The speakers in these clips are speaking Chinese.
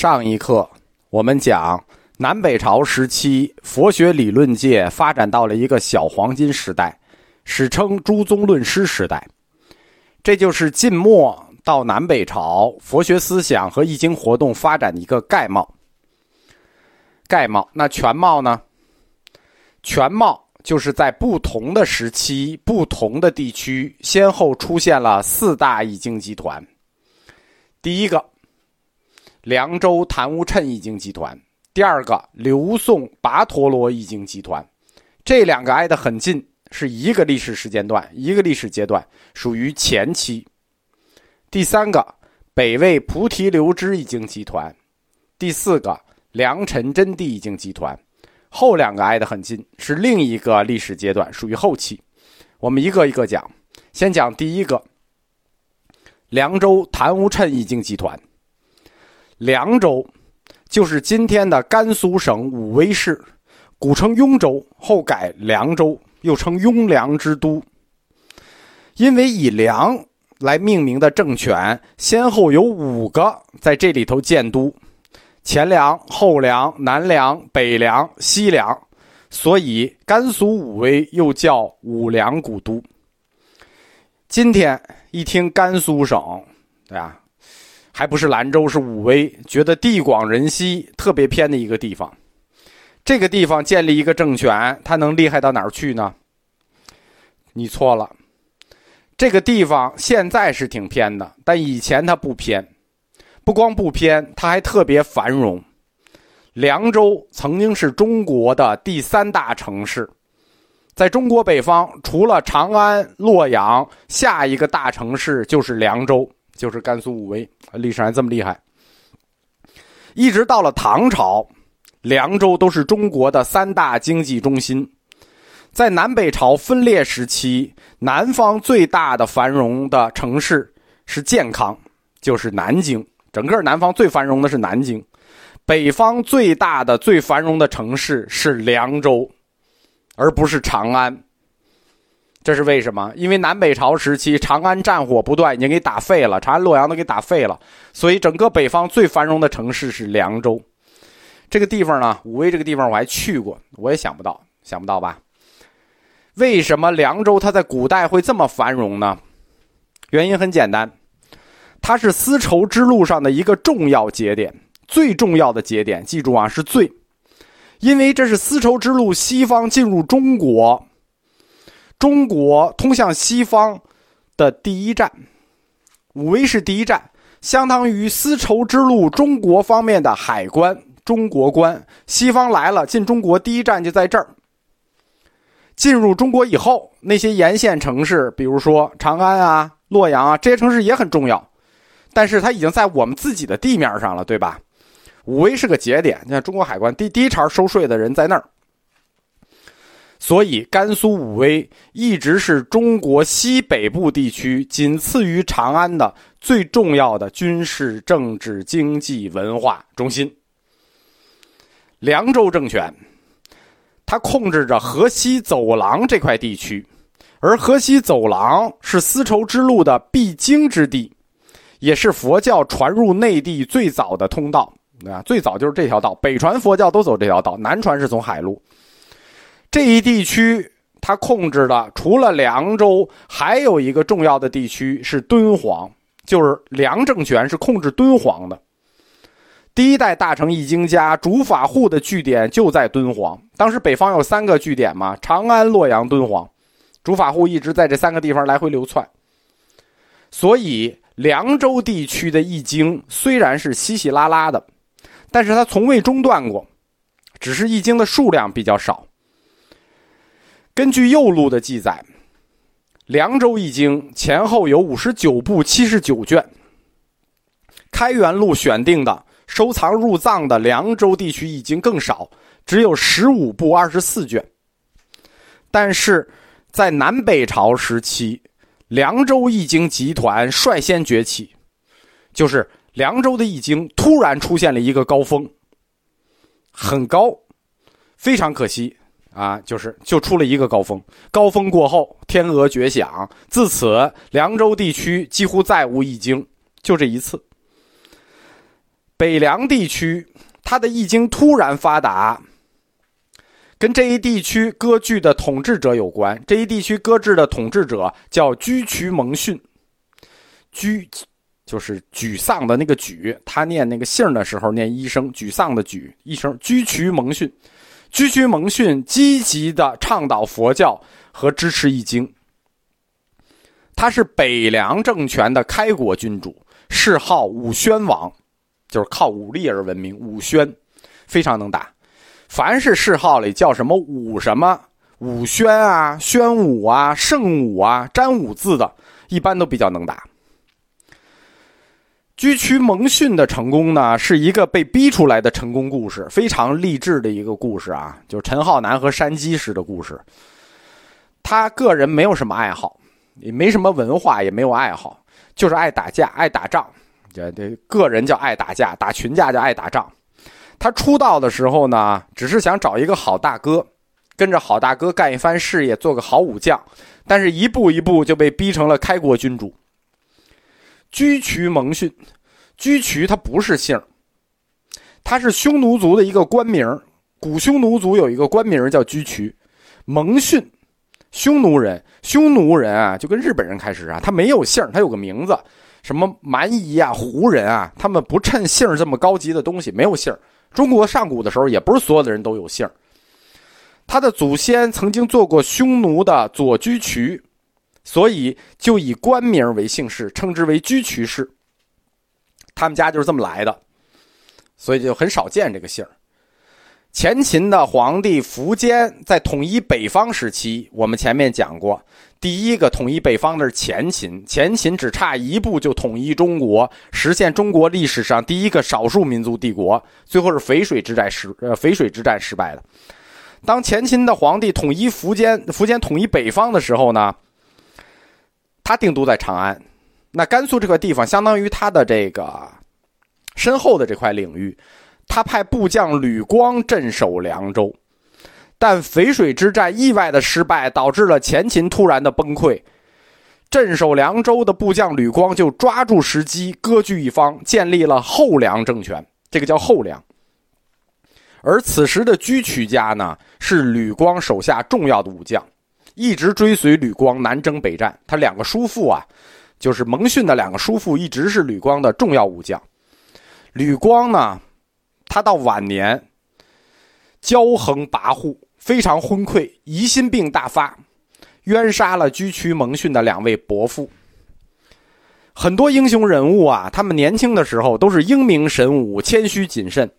上一课我们讲南北朝时期佛学理论界发展到了一个小黄金时代，史称诸宗论师时代。这就是晋末到南北朝佛学思想和易经活动发展的一个概貌。概貌，那全貌呢？全貌就是在不同的时期、不同的地区，先后出现了四大易经集团。第一个。凉州昙无谶易经集团，第二个刘宋跋陀罗易经集团，这两个挨得很近，是一个历史时间段，一个历史阶段，属于前期。第三个北魏菩提流支易经集团，第四个良辰真谛易经集团，后两个挨得很近，是另一个历史阶段，属于后期。我们一个一个讲，先讲第一个凉州昙无谶易经集团。凉州，就是今天的甘肃省武威市，古称雍州，后改凉州，又称雍凉之都。因为以凉来命名的政权，先后有五个在这里头建都：前凉、后凉、南凉、北凉、西凉，所以甘肃武威又叫武凉古都。今天一听甘肃省，对吧？还不是兰州，是武威，觉得地广人稀，特别偏的一个地方。这个地方建立一个政权，它能厉害到哪儿去呢？你错了，这个地方现在是挺偏的，但以前它不偏，不光不偏，它还特别繁荣。凉州曾经是中国的第三大城市，在中国北方，除了长安、洛阳，下一个大城市就是凉州。就是甘肃武威，历史还这么厉害。一直到了唐朝，凉州都是中国的三大经济中心。在南北朝分裂时期，南方最大的繁荣的城市是健康，就是南京。整个南方最繁荣的是南京，北方最大的、最繁荣的城市是凉州，而不是长安。这是为什么？因为南北朝时期，长安战火不断，已经给打废了，长安、洛阳都给打废了，所以整个北方最繁荣的城市是凉州。这个地方呢，武威这个地方我还去过，我也想不到，想不到吧？为什么凉州它在古代会这么繁荣呢？原因很简单，它是丝绸之路上的一个重要节点，最重要的节点。记住啊，是最，因为这是丝绸之路西方进入中国。中国通向西方的第一站，武威是第一站，相当于丝绸之路中国方面的海关，中国关。西方来了，进中国第一站就在这儿。进入中国以后，那些沿线城市，比如说长安啊、洛阳啊，这些城市也很重要，但是它已经在我们自己的地面上了，对吧？武威是个节点，你看中国海关第第一茬收税的人在那儿。所以，甘肃武威一直是中国西北部地区仅次于长安的最重要的军事、政治、经济、文化中心。凉州政权，它控制着河西走廊这块地区，而河西走廊是丝绸之路的必经之地，也是佛教传入内地最早的通道。啊，最早就是这条道，北传佛教都走这条道，南传是从海路。这一地区，它控制的除了凉州，还有一个重要的地区是敦煌，就是梁政权是控制敦煌的。第一代大成易经家竺法护的据点就在敦煌。当时北方有三个据点嘛，长安、洛阳、敦煌，竺法护一直在这三个地方来回流窜。所以，凉州地区的易经虽然是稀稀拉拉的，但是它从未中断过，只是易经的数量比较少。根据右录的记载，《凉州易经》前后有五十九部七十九卷。开元录选定的收藏入藏的凉州地区易经更少，只有十五部二十四卷。但是，在南北朝时期，凉州易经集团率先崛起，就是凉州的易经突然出现了一个高峰，很高，非常可惜。啊，就是就出了一个高峰，高峰过后，天鹅绝响，自此凉州地区几乎再无易经，就这一次。北凉地区，它的易经突然发达，跟这一地区割据的统治者有关。这一地区割据的统治者叫居渠蒙逊，居就是沮丧的那个沮，他念那个姓的时候念一声，沮丧的沮一声。居渠蒙逊，居居蒙逊积极的倡导佛教和支持易经。他是北凉政权的开国君主，谥号武宣王，就是靠武力而闻名。武宣非常能打，凡是谥号里叫什么武什么武宣啊、宣武啊、圣武啊、詹武字的，一般都比较能打。居渠蒙逊的成功呢，是一个被逼出来的成功故事，非常励志的一个故事啊，就陈浩南和山鸡式的故事。他个人没有什么爱好。也没什么文化，也没有爱好，就是爱打架、爱打仗。这这个人叫爱打架，打群架叫爱打仗。他出道的时候呢，只是想找一个好大哥，跟着好大哥干一番事业，做个好武将。但是一步一步就被逼成了开国君主。居渠蒙逊，居渠他不是姓他是匈奴族的一个官名。古匈奴族有一个官名叫居渠，蒙逊。匈奴人，匈奴人啊，就跟日本人开始啊，他没有姓他有个名字，什么蛮夷啊、胡人啊，他们不趁姓这么高级的东西，没有姓中国上古的时候，也不是所有的人都有姓他的祖先曾经做过匈奴的左居渠，所以就以官名为姓氏，称之为居渠氏。他们家就是这么来的，所以就很少见这个姓儿前秦的皇帝苻坚在统一北方时期，我们前面讲过，第一个统一北方的是前秦，前秦只差一步就统一中国，实现中国历史上第一个少数民族帝国。最后是淝水之战失，呃，淝水之战失败的。当前秦的皇帝统一苻坚，苻坚统一北方的时候呢，他定都在长安，那甘肃这块地方相当于他的这个身后的这块领域。他派部将吕光镇守凉州，但淝水之战意外的失败，导致了前秦突然的崩溃。镇守凉州的部将吕光就抓住时机，割据一方，建立了后凉政权。这个叫后凉。而此时的居渠家呢，是吕光手下重要的武将，一直追随吕光南征北战。他两个叔父啊，就是蒙逊的两个叔父，一直是吕光的重要武将。吕光呢？他到晚年，骄横跋扈，非常昏聩，疑心病大发，冤杀了居渠蒙逊的两位伯父。很多英雄人物啊，他们年轻的时候都是英明神武、谦虚谨慎，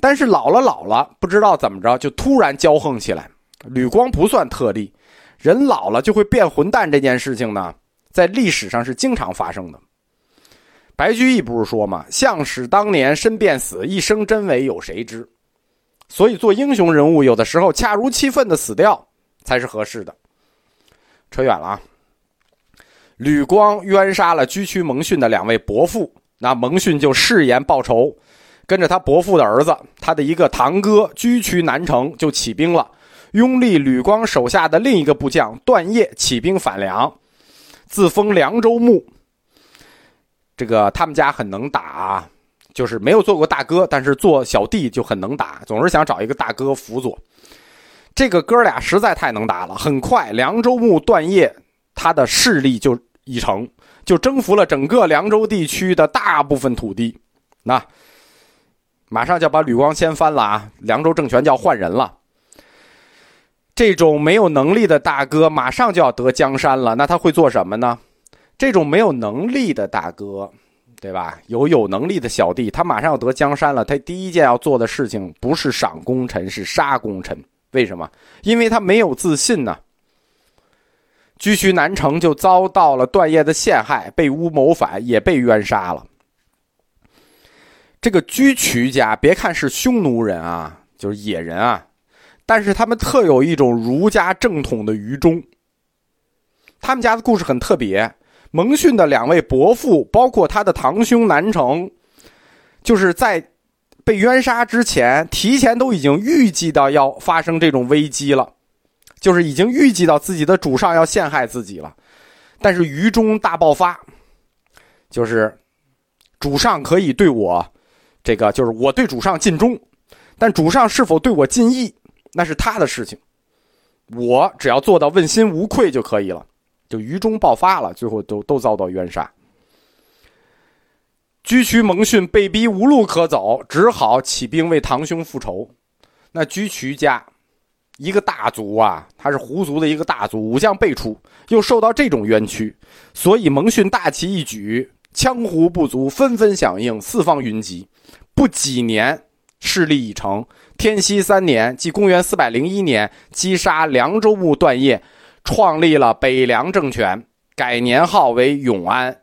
但是老了老了，不知道怎么着就突然骄横起来。吕光不算特例，人老了就会变混蛋这件事情呢，在历史上是经常发生的。白居易不是说吗？相使当年身便死，一生真伪有谁知？所以做英雄人物，有的时候恰如其分的死掉才是合适的。扯远了啊！吕光冤杀了居渠蒙逊的两位伯父，那蒙逊就誓言报仇，跟着他伯父的儿子，他的一个堂哥居渠南城就起兵了，拥立吕光手下的另一个部将段业起兵反梁，自封凉州牧。这个他们家很能打，啊，就是没有做过大哥，但是做小弟就很能打，总是想找一个大哥辅佐。这个哥俩实在太能打了，很快凉州牧段业他的势力就已成，就征服了整个凉州地区的大部分土地。那马上就要把吕光掀翻了啊！凉州政权就要换人了。这种没有能力的大哥马上就要得江山了，那他会做什么呢？这种没有能力的大哥，对吧？有有能力的小弟，他马上要得江山了。他第一件要做的事情不是赏功臣，是杀功臣。为什么？因为他没有自信呢。居渠南城就遭到了段业的陷害，被诬谋反，也被冤杀了。这个居渠家，别看是匈奴人啊，就是野人啊，但是他们特有一种儒家正统的愚忠。他们家的故事很特别。蒙逊的两位伯父，包括他的堂兄南城，就是在被冤杀之前，提前都已经预计到要发生这种危机了，就是已经预计到自己的主上要陷害自己了。但是愚忠大爆发，就是主上可以对我这个就是我对主上尽忠，但主上是否对我尽义，那是他的事情。我只要做到问心无愧就可以了。就于中爆发了，最后都都遭到冤杀。居渠蒙逊被逼无路可走，只好起兵为堂兄复仇。那居渠家一个大族啊，他是胡族的一个大族，武将辈出，又受到这种冤屈，所以蒙逊大旗一举，羌胡部族纷纷响应，四方云集。不几年，势力已成。天熙三年，即公元四百零一年，击杀凉州牧段业，创立了北凉政权，改年号为永安。